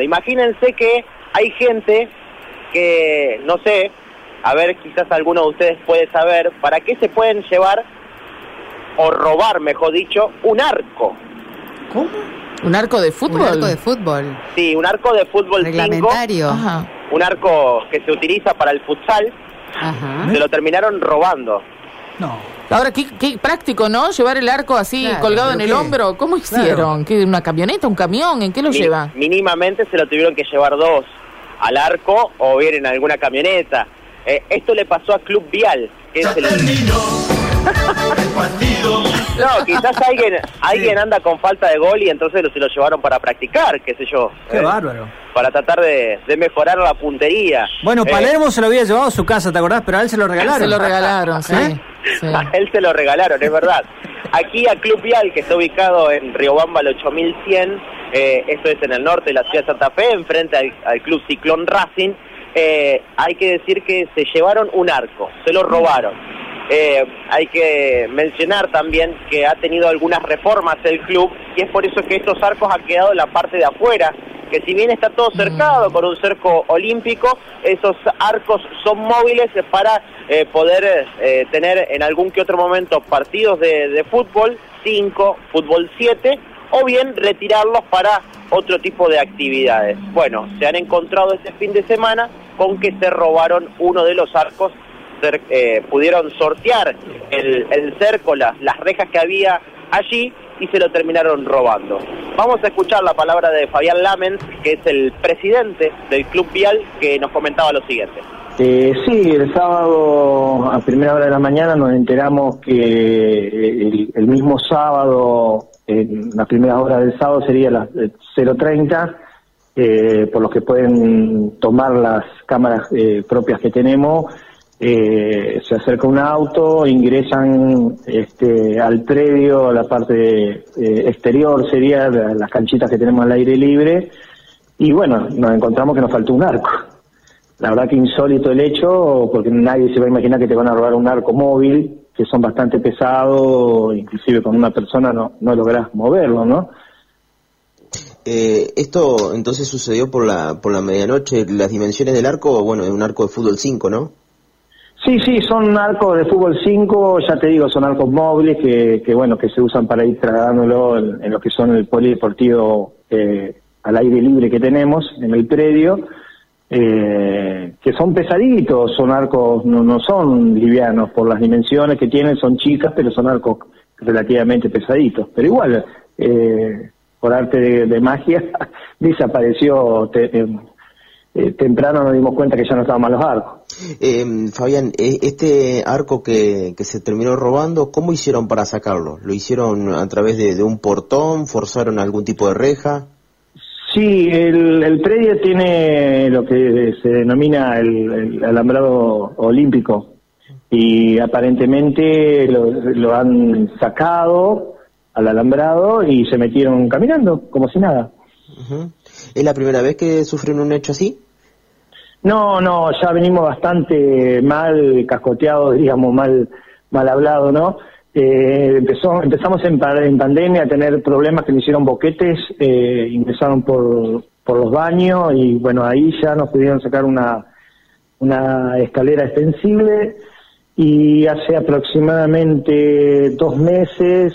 Imagínense que hay gente que, no sé, a ver, quizás alguno de ustedes puede saber, ¿para qué se pueden llevar, o robar, mejor dicho, un arco? ¿Cómo? ¿Un arco de fútbol? Un arco de fútbol. Sí, un arco de fútbol 5, Reglamentario. Ajá. un arco que se utiliza para el futsal, Ajá. se lo terminaron robando. No. Ahora, qué, qué práctico, ¿no? Llevar el arco así Claro, colgado en ¿pero el qué? hombro. ¿Cómo hicieron? ¿Qué, ¿Una camioneta, un camión? ¿En qué lo Mi- lleva? Mínimamente se lo tuvieron que llevar dos, al arco o bien en alguna camioneta. Eh, esto le pasó a Club Vial, que es el... No, quizás alguien alguien anda con falta de gol y entonces se lo llevaron para practicar, qué sé yo. Qué eh, bárbaro. Para tratar de, de mejorar la puntería. Bueno, Eh, Palermo se lo había llevado a su casa, ¿te acordás? Pero a él se lo regalaron. Se lo regalaron, sí. ¿Eh? sí. A él se lo regalaron, es verdad. Aquí a Club Vial, que está ubicado en Riobamba al 8100, eh, esto es en el norte de la ciudad de Santa Fe, enfrente al, al Club Ciclón Racing, eh, hay que decir que se llevaron un arco, se lo robaron. Eh, hay que mencionar también que ha tenido algunas reformas el club y es por eso que estos arcos han quedado en la parte de afuera, que si bien está todo cercado con un cerco olímpico, esos arcos son móviles para eh, poder eh, tener en algún que otro momento partidos de, de fútbol, 5, fútbol 7, o bien retirarlos para otro tipo de actividades. Bueno, se han encontrado este fin de semana con que se robaron uno de los arcos eh, pudieron sortear el, cerco, las, las rejas que había allí y se lo terminaron robando. Vamos a escuchar la palabra de Fabián Lamens, que es el presidente del Club Vial, que nos comentaba lo siguiente. Eh, sí, el sábado a primera hora de la mañana nos enteramos que el, el mismo sábado, en las primeras horas del sábado sería las eh, 0.30, eh, por los que pueden tomar las cámaras eh, propias que tenemos, eh, se acerca un auto, ingresan este, al predio, a la parte eh, exterior sería la- las canchitas que tenemos al aire libre, y bueno, nos encontramos que nos faltó un arco. La verdad que insólito el hecho, porque nadie se va a imaginar que te van a robar un arco móvil, que son bastante pesados, inclusive con una persona no, no lográs moverlo, ¿no? Eh, esto entonces sucedió por la por la medianoche. Las dimensiones del arco, bueno, es un arco de fútbol 5, ¿no? Sí, sí, son arcos de fútbol 5, ya te digo, son arcos móviles que, que bueno, que se usan para ir trasladándolo en, en lo que son el polideportivo eh, al aire libre que tenemos en el predio, eh, que son pesaditos, son arcos, no, no son livianos por las dimensiones que tienen, son chicas, pero son arcos relativamente pesaditos. Pero igual, eh, por arte de, de magia, desapareció te- eh, temprano nos dimos cuenta que ya no estaban mal los arcos. Eh, Fabián, eh, este arco que, que se terminó robando, ¿cómo hicieron para sacarlo? ¿Lo hicieron a través de, de un portón? ¿Forzaron algún tipo de reja? Sí, el, el predio tiene lo que se denomina el, el alambrado olímpico y aparentemente lo, lo han sacado al alambrado y se metieron caminando como si nada. ¿Es la primera vez que sufren un hecho así? No, no, ya venimos bastante mal cascoteados, digamos, mal, mal hablado, ¿no? Eh, empezó, empezamos en, en pandemia a tener problemas que me hicieron boquetes, eh, ingresaron por, por los baños y bueno, ahí ya nos pudieron sacar una, una escalera extensible y hace aproximadamente dos meses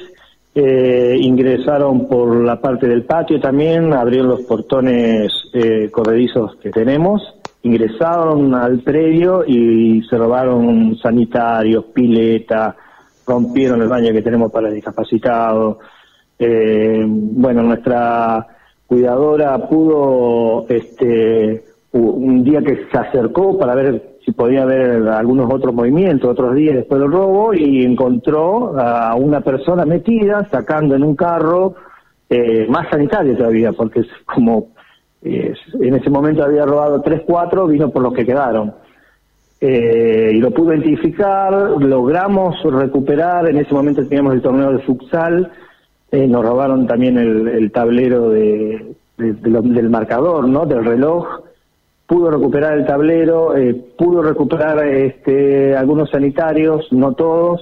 eh, ingresaron por la parte del patio también, abrieron los portones eh, corredizos que tenemos, ingresaron al predio y se robaron sanitarios, piletas, rompieron el baño que tenemos para discapacitados. Eh, bueno, nuestra cuidadora pudo, este, un día que se acercó para ver si podía haber algunos otros movimientos, otros días después del robo, y encontró a una persona metida sacando en un carro, eh, más sanitario todavía, porque es como en ese momento había robado tres, cuatro, vino por los que quedaron. Eh, y lo pudo identificar, logramos recuperar, en ese momento teníamos el torneo de futsal, eh, nos robaron también el, el tablero de, del marcador, ¿no? Del reloj, pudo recuperar el tablero, eh, pudo recuperar este, algunos sanitarios, no todos,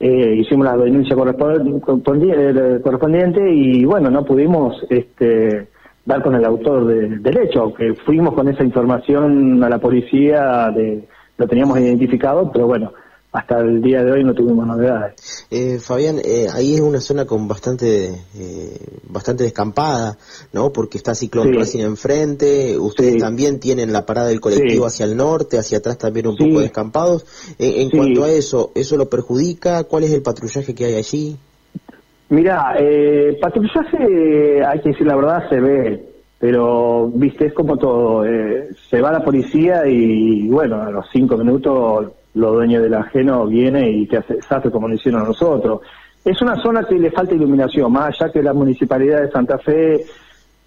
eh, hicimos la denuncia correspon- correspondi- eh, correspondiente y bueno, no pudimos este, dar con el autor de- del hecho, aunque fuimos con esa información a la policía, de, lo teníamos identificado, pero bueno, hasta el día de hoy no tuvimos novedades. Eh, Fabián, eh, ahí es una zona con bastante eh, bastante descampada, ¿no? Porque está Ciclón Sí. Racing enfrente, ustedes Sí. también tienen la parada del colectivo Sí. hacia el norte, hacia atrás también un poco descampados. En cuanto a eso, ¿eso lo perjudica? ¿Cuál es el patrullaje que hay allí? Mira, eh, patrullaje, hay que decir la verdad, se ve, pero viste, es como todo, eh, se va la policía y bueno, a los cinco minutos los dueños del ajeno viene y te hace desastre como lo hicieron nosotros. Es una zona que le falta iluminación, más allá que la municipalidad de Santa Fe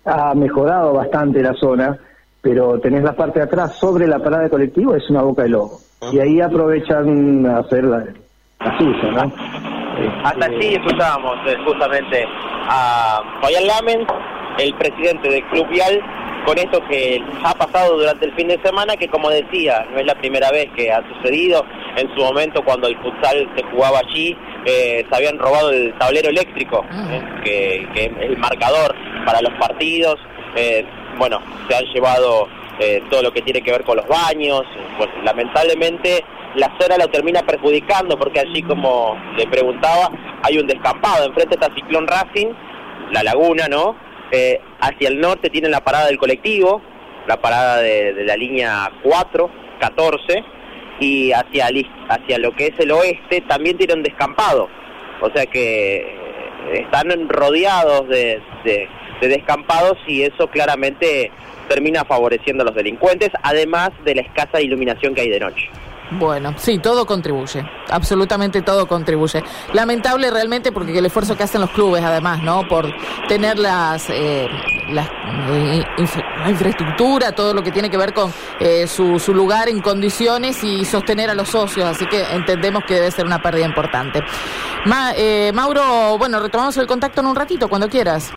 ha mejorado bastante la zona, pero tenés la parte de atrás sobre la parada de colectivo, es una boca de lobo. Y ahí aprovechan a hacer la, la suya, ¿no? Hasta allí escuchábamos eh, justamente a Fabián Lamen, el presidente del Club Vial, con esto que ha pasado durante el fin de semana, que como decía, no es la primera vez que ha sucedido. En su momento, cuando el futsal se jugaba allí, eh, se habían robado el tablero eléctrico, eh, que, que es el marcador para los partidos. Eh, bueno, se han llevado eh, todo lo que tiene que ver con los baños. Bueno, lamentablemente la zona lo termina perjudicando porque allí, como le preguntaba, hay un descampado. Enfrente está Ciclón Racing, la laguna, ¿no? Eh, hacia el norte tienen la parada del colectivo, la parada de, la línea 4, 14, y hacia, hacia lo que es el oeste también tienen descampado. O sea que están rodeados de, de- de descampados y eso claramente termina favoreciendo a los delincuentes, además de la escasa iluminación que hay de noche. Bueno, sí, todo contribuye, absolutamente todo contribuye. Lamentable realmente porque el esfuerzo que hacen los clubes, además, ¿no? Por tener las, eh, las eh, infraestructura, todo lo que tiene que ver con eh, su, su lugar en condiciones y sostener a los socios, así que entendemos que debe ser una pérdida importante. Ma- eh, Mauro, bueno, retomamos el contacto en un ratito, cuando quieras.